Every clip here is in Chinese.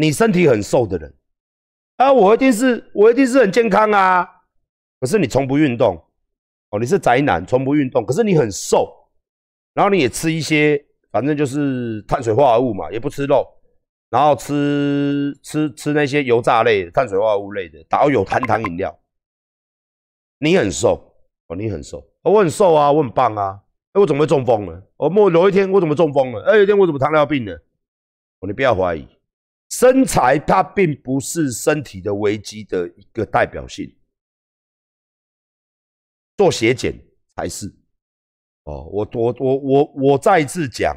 你身体很瘦的人，啊，我一定是我一定是很健康啊。可是你从不运动，哦，你是宅男，从不运动，可是你很瘦，然后你也吃一些，反正就是碳水化合物嘛，也不吃肉，然后吃吃吃那些油炸类、碳水化合物类的，然后有含糖饮料。你很瘦哦，你很瘦，我很瘦啊，我很棒啊。哎，我怎么会中风了？我某有一天我怎么中风了？哎，有一天我怎么糖尿病了？哦，你不要怀疑，身材它并不是身体的危机的一个代表性。做血检才是。哦，我我我我我再一次讲，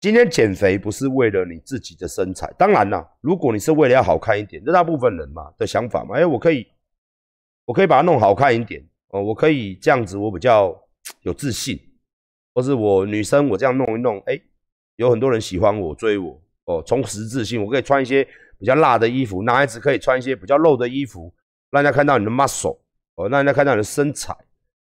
今天减肥不是为了你自己的身材。当然啦，如果你是为了要好看一点，这大部分人嘛的想法嘛。哎，我可以，我可以把它弄好看一点。哦，我可以这样子，我比较。有自信，或是我女生，我这样弄一弄，哎，有很多人喜欢我追我哦，从实质性，我可以穿一些比较辣的衣服，男孩子可以穿一些比较露的衣服，让人家看到你的 muscle 哦，让人家看到你的身材，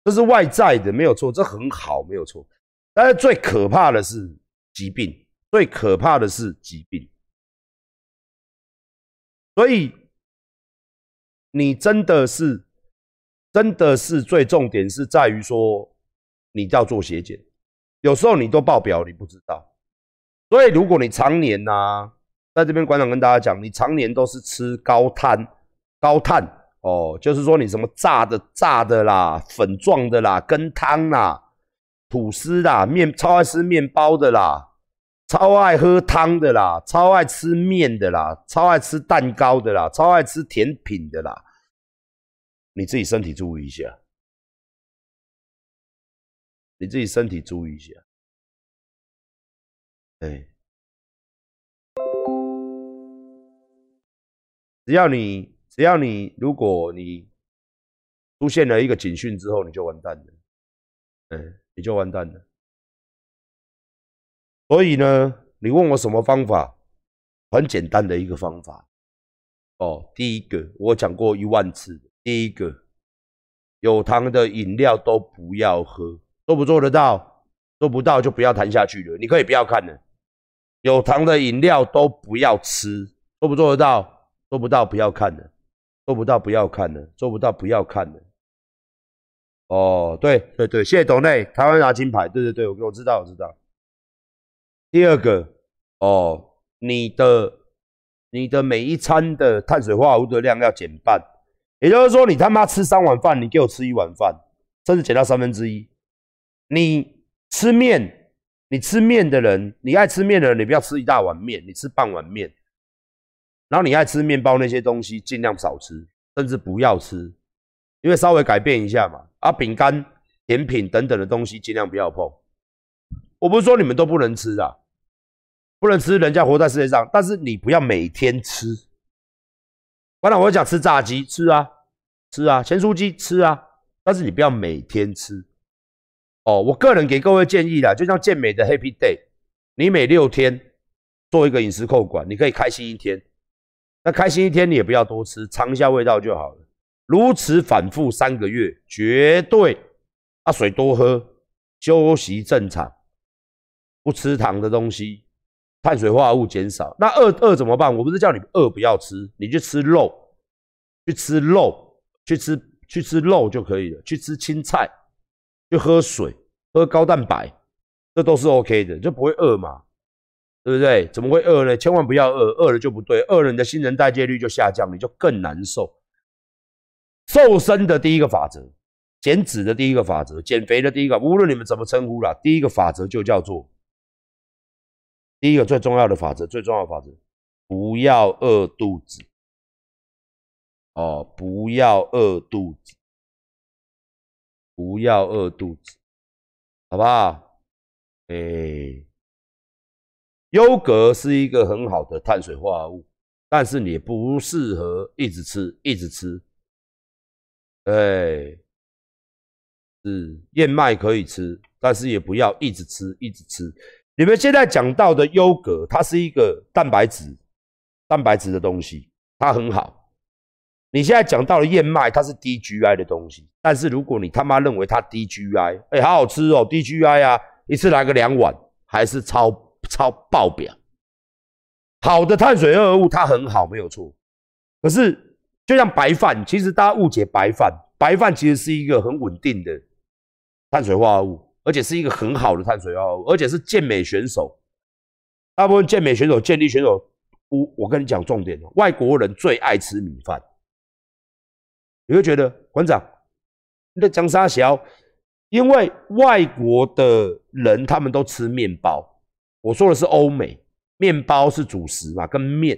这是外在的，没有错，这很好，没有错。但是最可怕的是疾病，最可怕的是疾病，所以你真的是，真的是最重点是在于说。你要做血检，有时候你都报表，你不知道。所以如果你常年呐，在这边馆长跟大家讲，你常年都是吃高碳、高碳哦，就是说你什么炸的、炸的啦、粉状的啦、跟汤啦、吐司啦、面超爱吃面包的啦、超爱喝汤的啦、超爱吃面的啦、超爱吃蛋糕的啦、超爱吃甜品的啦，你自己身体注意一下。你自己身体注意一下，哎，只要你只要你，如果你出现了一个警讯之后，你就完蛋了，哎，你就完蛋了。所以呢，你问我什么方法？很简单的一个方法，哦，第一个我讲过一万次，第一个有糖的饮料都不要喝。做不做得到？做不到就不要谈下去了。你可以不要看了。有糖的饮料都不要吃。做不做得到？做不到不要看了。做不到不要看了。做不到不要看了。哦，对对对，谢谢董内，台湾拿金牌。对对对，我我知道我知道。第二个，哦，你的你的每一餐的碳水化合物的量要减半，也就是说，你他妈吃三碗饭，你给我吃一碗饭，甚至减到三分之一。你吃面，你吃面的人，你爱吃面的人，你不要吃一大碗面，你吃半碗面。然后你爱吃面包那些东西，尽量少吃，甚至不要吃，因为稍微改变一下嘛。啊，饼干、甜品等等的东西，尽量不要碰。我不是说你们都不能吃啊，不能吃，人家活在世界上，但是你不要每天吃。完了，我讲吃炸鸡，吃啊，吃啊，咸酥鸡吃啊，但是你不要每天吃。哦，我个人给各位建议啦，就像健美的 Happy Day，你每六天做一个饮食控管，你可以开心一天。那开心一天，你也不要多吃，尝一下味道就好了。如此反复三个月，绝对啊，水多喝，休息正常，不吃糖的东西，碳水化合物减少。那饿饿怎么办？我不是叫你饿不要吃，你去吃肉，去吃肉，去吃去吃肉就可以了，去吃青菜。就喝水，喝高蛋白，这都是 OK 的，就不会饿嘛，对不对？怎么会饿呢？千万不要饿，饿了就不对，饿了你的新陈代谢率就下降，你就更难受。瘦身的第一个法则，减脂的第一个法则，减肥的第一个，无论你们怎么称呼啦，第一个法则就叫做第一个最重要的法则，最重要的法则，不要饿肚子。哦，不要饿肚子。不要饿肚子，好不好？哎，优格是一个很好的碳水化合物，但是你不适合一直吃，一直吃。哎，是燕麦可以吃，但是也不要一直吃，一直吃。你们现在讲到的优格，它是一个蛋白质、蛋白质的东西，它很好。你现在讲到了燕麦，它是低 GI 的东西，但是如果你他妈认为它低 GI，哎，好好吃哦，低 GI 啊，一次来个两碗，还是超超爆表。好的碳水化合物它很好，没有错。可是就像白饭，其实大家误解白饭，白饭其实是一个很稳定的碳水化合物，而且是一个很好的碳水化合物，而且是健美选手。大部分健美选手、健力选手，我我跟你讲重点外国人最爱吃米饭。你会觉得馆长你在讲啥小？因为外国的人他们都吃面包，我说的是欧美，面包是主食嘛，跟面，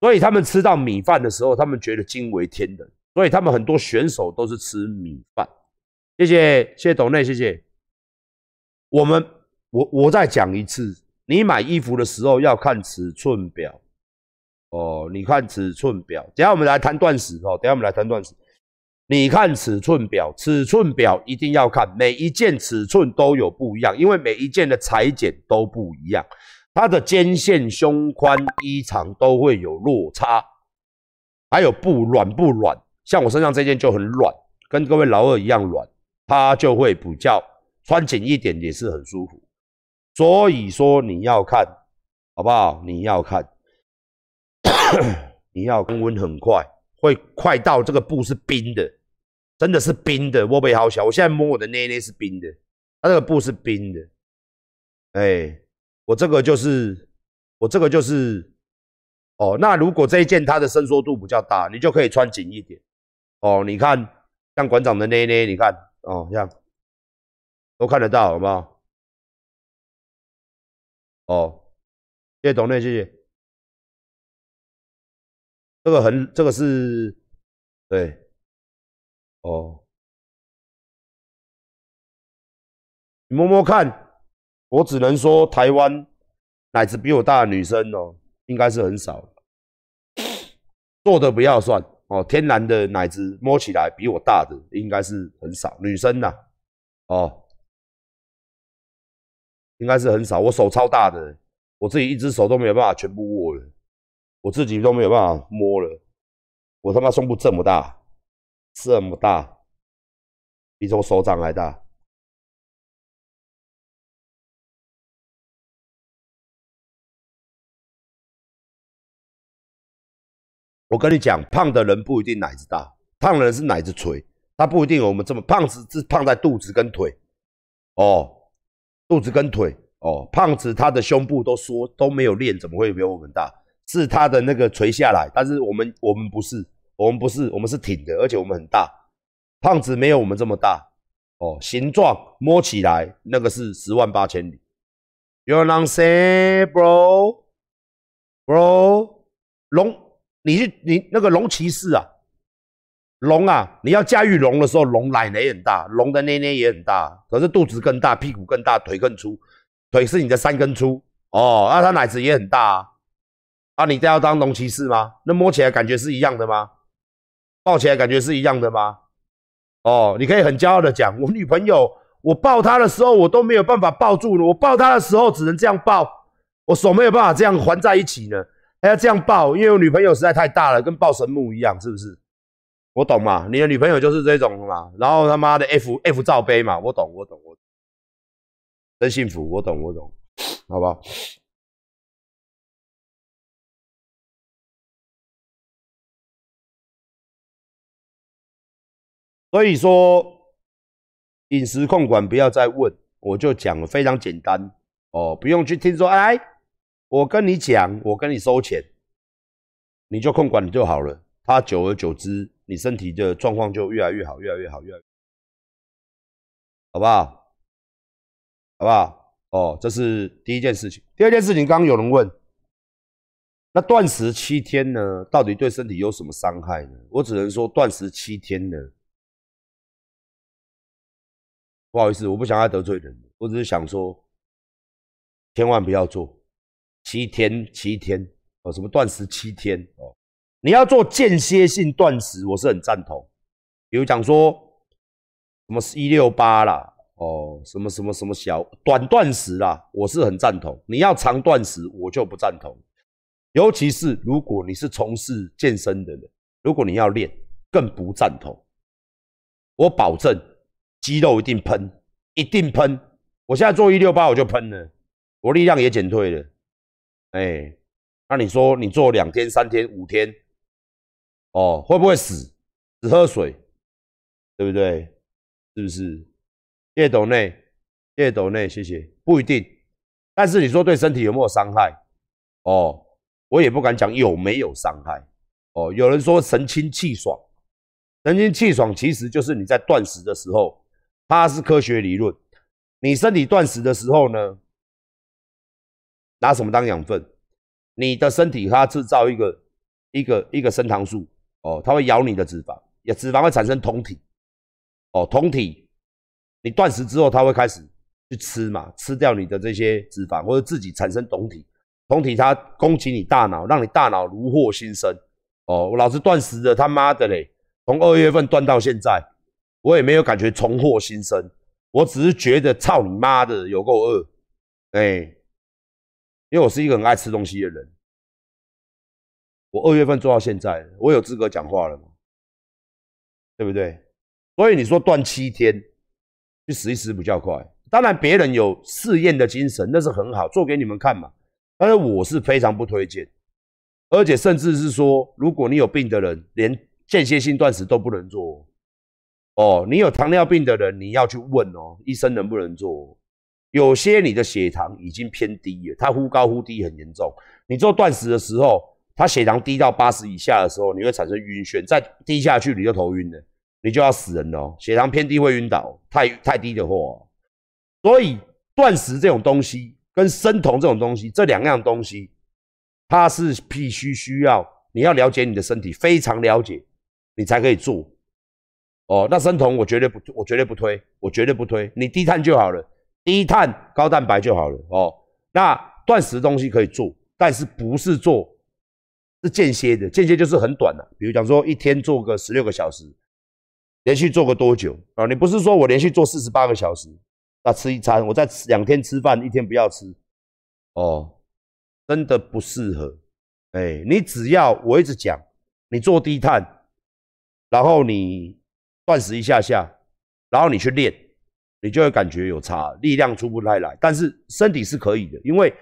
所以他们吃到米饭的时候，他们觉得惊为天人，所以他们很多选手都是吃米饭。谢谢谢谢董内，谢谢。我们我我再讲一次。你买衣服的时候要看尺寸表哦，你看尺寸表。等下我们来谈断食哦，等下我们来谈断食。你看尺寸表，尺寸表一定要看，每一件尺寸都有不一样，因为每一件的裁剪都不一样，它的肩线、胸宽、衣长都会有落差，还有布软不软，像我身上这件就很软，跟各位老二一样软，它就会比较穿紧一点也是很舒服。所以说你要看，好不好？你要看，你要升温很快，会快到这个布是冰的，真的是冰的。我背好小，我现在摸我的内内是冰的，它这个布是冰的。哎，我这个就是，我这个就是，哦，那如果这一件它的伸缩度比较大，你就可以穿紧一点。哦，你看，像馆长的内内，你看，哦，这样都看得到，好不好？哦，谢谢董内，谢谢。这个很，这个是，对，哦，你摸摸看，我只能说台湾奶子比我大的女生哦，应该是很少，做的不要算哦，天然的奶子摸起来比我大的应该是很少，女生呐，哦。应该是很少，我手超大的，我自己一只手都没有办法全部握了，我自己都没有办法摸了，我他妈胸部这么大，这么大，比我手掌还大。我跟你讲，胖的人不一定奶子大，胖的人是奶子垂，他不一定有我们这么胖，是是胖在肚子跟腿，哦。肚子跟腿哦，胖子他的胸部都说都没有练，怎么会比我们大？是他的那个垂下来，但是我们我们不是，我们不是，我们是挺的，而且我们很大。胖子没有我们这么大哦，形状摸起来那个是十万八千里。You know say, bro, bro，龙，你去你那个龙骑士啊。龙啊，你要驾驭龙的时候，龙奶也很大，龙的奶奶也很大，可是肚子更大，屁股更大，腿更粗，腿是你的三根粗哦。那它奶子也很大啊。啊，你都要当龙骑士吗？那摸起来感觉是一样的吗？抱起来感觉是一样的吗？哦，你可以很骄傲的讲，我女朋友，我抱她的时候，我都没有办法抱住，我抱她的时候只能这样抱，我手没有办法这样环在一起呢，还要这样抱，因为我女朋友实在太大了，跟抱神木一样，是不是？我懂嘛，你的女朋友就是这种嘛，然后他妈的 F F 罩杯嘛，我懂，我懂，我真幸福，我懂，我懂，好不好？所以说饮食控管不要再问，我就讲了非常简单哦，不用去听说，哎，我跟你讲，我跟你收钱，你就控管你就好了，他久而久之。你身体的状况就越来越好，越来越好，越来，好不好？好不好？哦，这是第一件事情。第二件事情，刚刚有人问，那断食七天呢，到底对身体有什么伤害呢？我只能说，断食七天呢，不好意思，我不想要得罪人，我只是想说，千万不要做七天，七天哦，什么断食七天哦。你要做间歇性断食，我是很赞同。比如讲说什么一六八啦，哦，什么什么什么小短断食啦，我是很赞同。你要长断食，我就不赞同。尤其是如果你是从事健身的人，如果你要练，更不赞同。我保证肌肉一定喷，一定喷。我现在做一六八我就喷了，我力量也减退了。哎，那你说你做两天、三天、五天，哦，会不会死？只喝水，对不对？是不是？谢谢斗内，谢谢斗内，谢谢。不一定，但是你说对身体有没有伤害？哦，我也不敢讲有没有伤害。哦，有人说神清气爽，神清气爽其实就是你在断食的时候，它是科学理论。你身体断食的时候呢，拿什么当养分？你的身体它制造一个一个一个升糖素，哦，它会咬你的脂肪，也脂肪会产生酮体，哦，酮体，你断食之后，它会开始去吃嘛，吃掉你的这些脂肪，或者自己产生酮体，酮体它攻击你大脑，让你大脑如获新生。哦，我老是断食的，他妈的嘞！从二月份断到现在，我也没有感觉重获新生，我只是觉得操你妈的有够饿，哎，因为我是一个很爱吃东西的人。我二月份做到现在，我有资格讲话了吗？对不对？所以你说断七天，去死一死比较快。当然别人有试验的精神，那是很好，做给你们看嘛。但是我是非常不推荐。而且甚至是说，如果你有病的人，连间歇性断食都不能做哦。你有糖尿病的人，你要去问哦，医生能不能做？有些你的血糖已经偏低了，它忽高忽低很严重。你做断食的时候，它血糖低到八十以下的时候，你会产生晕眩，再低下去你就头晕了，你就要死人了。血糖偏低会晕倒，太太低的话，所以断食这种东西跟生酮这种东西，这两样东西。它是必须需要你要了解你的身体，非常了解，你才可以做。哦，那生酮我绝对不，我绝对不推，我绝对不推。你低碳就好了，低碳高蛋白就好了。哦，那断食东西可以做，但是不是做是间歇的，间歇就是很短的，比如讲说一天做个十六个小时，连续做个多久啊？你不是说我连续做四十八个小时，那吃一餐，我再吃两天吃饭，一天不要吃，哦。真的不适合，哎，你只要我一直讲，你做低碳，然后你断食一下下，然后你去练，你就会感觉有差，力量出不太来，但是身体是可以的，因为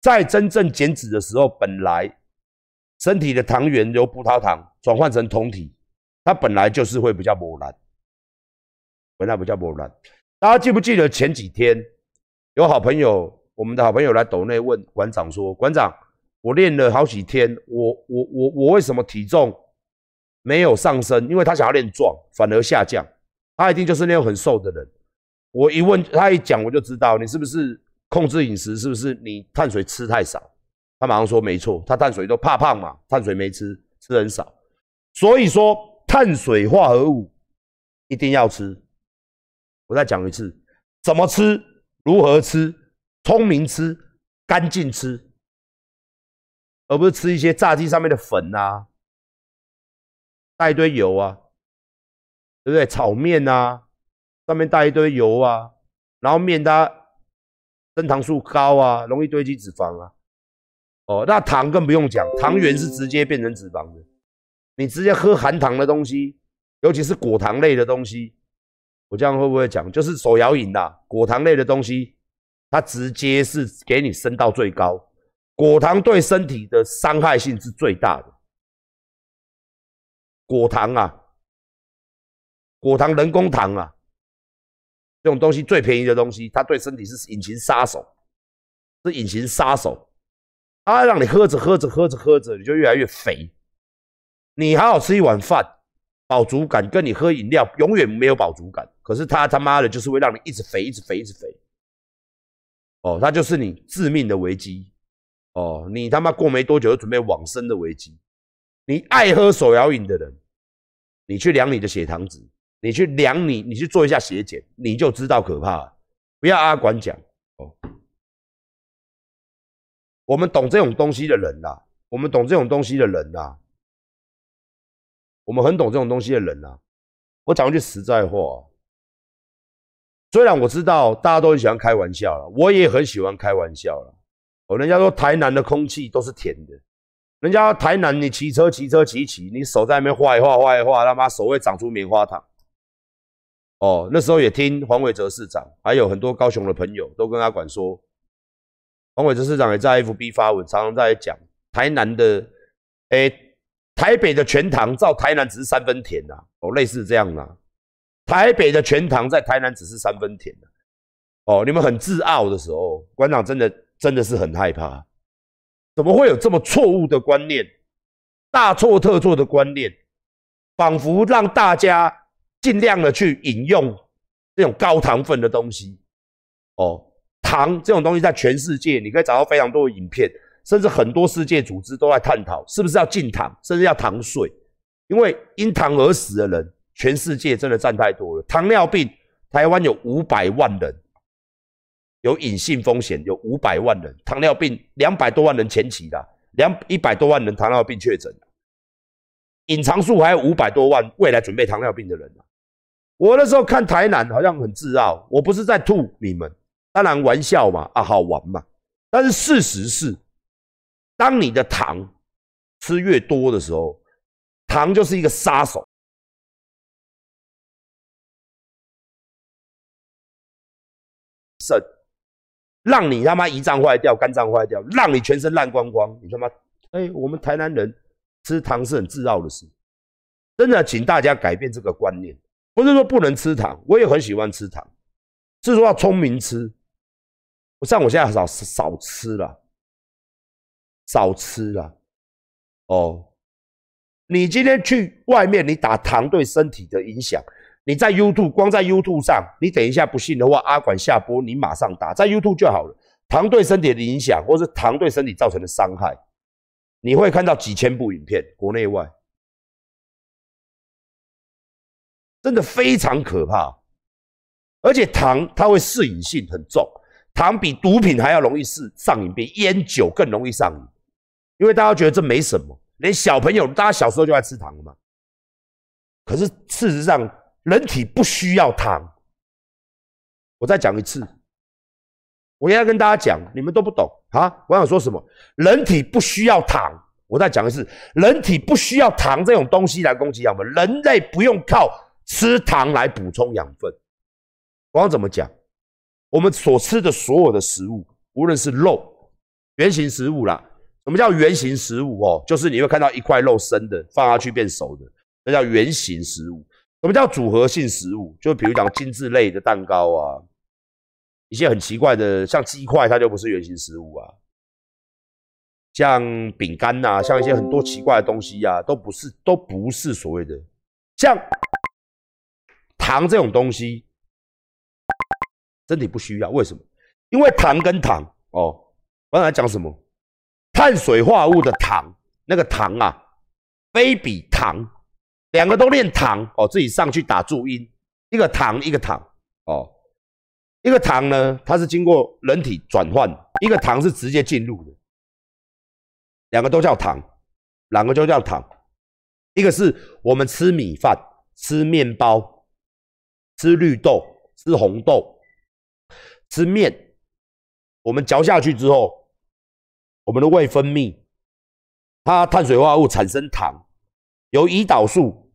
在真正减脂的时候，本来身体的糖原由葡萄糖转换成酮体，它本来就是会比较磨难，本来比较磨难。大家记不记得前几天有好朋友？我们的好朋友来抖内问馆长说：“馆长，我练了好几天，我我我我为什么体重没有上升？因为他想要练壮，反而下降。他一定就是那种很瘦的人。我一问他一讲，我就知道你是不是控制饮食，是不是你碳水吃太少？他马上说没错，他碳水都怕胖嘛，碳水没吃，吃很少。所以说碳水化合物一定要吃。我再讲一次，怎么吃，如何吃。”聪明吃，干净吃，而不是吃一些炸鸡上面的粉啊，带一堆油啊，对不对？炒面啊，上面带一堆油啊，然后面它升糖素高啊，容易堆积脂肪啊。哦，那糖更不用讲，糖原是直接变成脂肪的。你直接喝含糖的东西，尤其是果糖类的东西，我这样会不会讲？就是手摇饮的果糖类的东西。它直接是给你升到最高，果糖对身体的伤害性是最大的。果糖啊，果糖人工糖啊，这种东西最便宜的东西，它对身体是隐形杀手，是隐形杀手。它让你喝着喝着喝着喝着，你就越来越肥。你好好吃一碗饭，饱足感跟你喝饮料永远没有饱足感。可是它他妈的就是会让你一直肥，一直肥，一直肥。哦，它就是你致命的危机哦！你他妈过没多久就准备往生的危机。你爱喝手摇饮的人，你去量你的血糖值，你去量你，你去做一下血检，你就知道可怕。不要阿管讲哦。我们懂这种东西的人呐，我们懂这种东西的人呐，我们很懂这种东西的人呐。我讲句实在话。虽然我知道大家都很喜欢开玩笑了，我也很喜欢开玩笑了。哦，人家说台南的空气都是甜的，人家台南你骑车骑车骑骑，你手在那边画一画画一画，他妈手会长出棉花糖。哦，那时候也听黄伟哲市长，还有很多高雄的朋友都跟他管说，黄伟哲市长也在 FB 发文，常常在讲台南的，哎，台北的全糖照台南只是三分甜呐，哦，类似这样啦。台北的全糖在台南只是三分甜的，哦，你们很自傲的时候，馆长真的真的是很害怕，怎么会有这么错误的观念，大错特错的观念，仿佛让大家尽量的去饮用这种高糖分的东西，哦，糖这种东西在全世界你可以找到非常多的影片，甚至很多世界组织都在探讨是不是要禁糖，甚至要糖税，因为因糖而死的人。全世界真的占太多了。糖尿病，台湾有五百万人有隐性风险，有五百万人糖尿病，两百多万人前期的，两一百多万人糖尿病确诊，隐藏数还有五百多万未来准备糖尿病的人我那时候看台南好像很自傲，我不是在吐你们，当然玩笑嘛，啊好玩嘛。但是事实是，当你的糖吃越多的时候，糖就是一个杀手。肾让你他妈胰脏坏掉，肝脏坏掉，让你全身烂光光。你他妈，哎，我们台南人吃糖是很自傲的事。真的，请大家改变这个观念。不是说不能吃糖，我也很喜欢吃糖，是说要聪明吃。我像我现在少少吃了，少吃了。哦，你今天去外面，你打糖对身体的影响。你在 YouTube 光在 YouTube 上，你等一下不信的话，阿管下播，你马上打在 YouTube 就好了。糖对身体的影响，或是糖对身体造成的伤害，你会看到几千部影片，国内外，真的非常可怕。而且糖它会适应性很重，糖比毒品还要容易是上瘾，比烟酒更容易上瘾。因为大家觉得这没什么，连小朋友，大家小时候就爱吃糖嘛。可是事实上，人体不需要糖，我再讲一次，我要跟大家讲，你们都不懂啊！我想说什么？人体不需要糖，我再讲一次，人体不需要糖这种东西来供给养分，人类不用靠吃糖来补充养分。我想怎么讲？我们所吃的所有的食物，无论是肉、圆形食物啦，什么叫圆形食物哦？就是你会看到一块肉生的，放下去变熟的，那叫圆形食物。什么叫组合性食物？就比如讲精致类的蛋糕啊，一些很奇怪的，像鸡块，它就不是原形食物啊。像饼干呐，像一些很多奇怪的东西呀，都不是，都不是所谓的像糖这种东西，身体不需要。为什么？因为糖跟糖哦，我刚才讲什么？碳水化合物的糖，那个糖啊，非比糖。两个都练糖哦，自己上去打注音，一个糖一个糖哦，一个糖呢，它是经过人体转换，一个糖是直接进入的，两个都叫糖，两个都叫糖，一个是我们吃米饭、吃面包、吃绿豆、吃红豆、吃面，我们嚼下去之后，我们的胃分泌，它碳水化合物产生糖。由胰岛素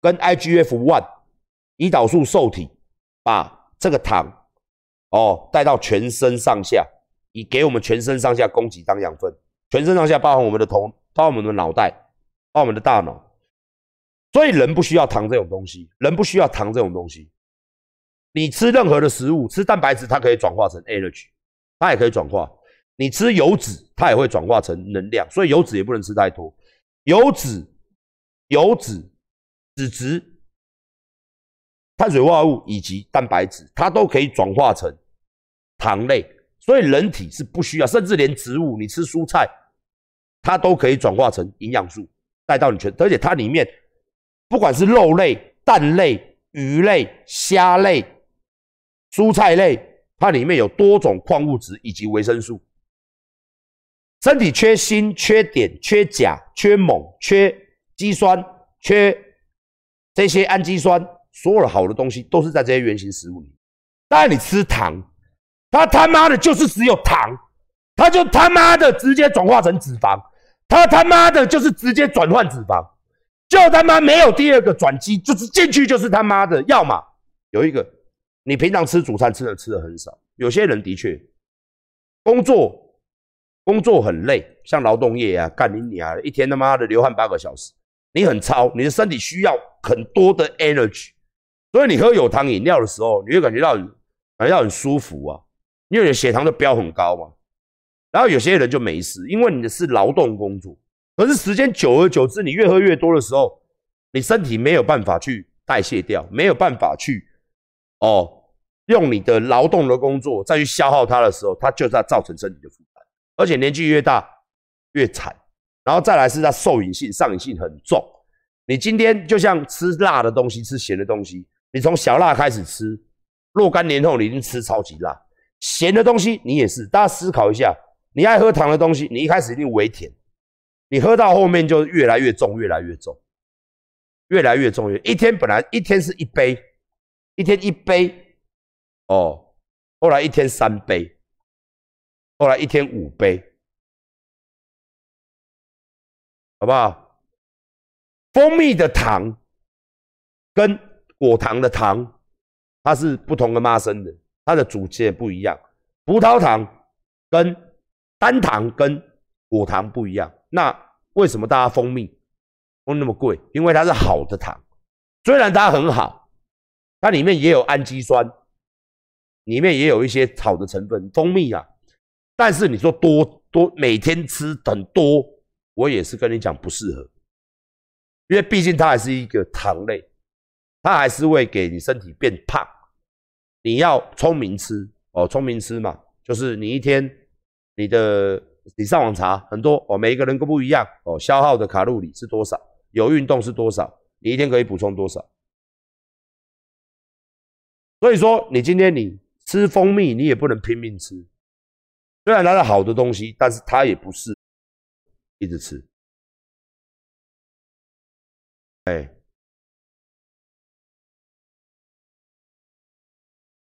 跟 IGF one 胰岛素受体把这个糖哦带到全身上下，以给我们全身上下供给当养分。全身上下包含我们的头，包含我们的脑袋，包含我们的大脑。所以人不需要糖这种东西，人不需要糖这种东西。你吃任何的食物，吃蛋白质它可以转化成 energy，它也可以转化。你吃油脂，它也会转化成能量。所以油脂也不能吃太多，油脂。油脂、脂质、碳水化合物以及蛋白质，它都可以转化成糖类，所以人体是不需要，甚至连植物，你吃蔬菜，它都可以转化成营养素带到你全，而且它里面不管是肉类、蛋类、鱼类、虾类、蔬菜类，它里面有多种矿物质以及维生素。身体缺锌、缺碘、缺钾、缺锰、缺。肌酸缺这些氨基酸，所有的好的东西都是在这些原型食物里。但，你吃糖，它他妈的就是只有糖，它就他妈的直接转化成脂肪，它他妈的就是直接转换脂肪，就他妈没有第二个转机，就是进去就是他妈的。要么有一个，你平常吃主餐吃的吃的很少，有些人的确工作工作很累，像劳动业啊，干你你啊，一天他妈的流汗八个小时，你很超，你的身体需要很多的 energy，所以你喝有糖饮料的时候，你会感觉到感觉到很舒服啊，因为你血糖的标很高嘛。然后有些人就没事，因为你的是劳动工作，可是时间久而久之，你越喝越多的时候，你身体没有办法去代谢掉，没有办法去哦，用你的劳动的工作再去消耗它的时候，它就在造成身体的负担。而且年纪越大越惨，然后再来是它受瘾性、上瘾性很重。你今天就像吃辣的东西、吃咸的东西，你从小辣开始吃，若干年后你一定吃超级辣。咸的东西你也是，大家思考一下，你爱喝糖的东西，你一开始一定微甜，你喝到后面就越来越重、越来越重、越来越重。一天本来一天是一杯，一天一杯，哦，后来一天三杯。后来一天五杯，好不好？蜂蜜的糖跟果糖的糖，它是不同的妈生的，它的组件不一样。葡萄糖跟单糖跟果糖不一样。那为什么大家蜂蜜蜂那么贵？因为它是好的糖，虽然它很好，它里面也有氨基酸，里面也有一些好的成分。蜂蜜啊。但是你说多多每天吃很多，我也是跟你讲不适合，因为毕竟它还是一个糖类，它还是会给你身体变胖。你要聪明吃哦，聪明吃嘛，就是你一天你的你上网查很多哦，每一个人都不一样哦，消耗的卡路里是多少，有运动是多少，你一天可以补充多少。所以说你今天你吃蜂蜜，你也不能拼命吃。虽然它是好的东西，但是它也不是一直吃。哎，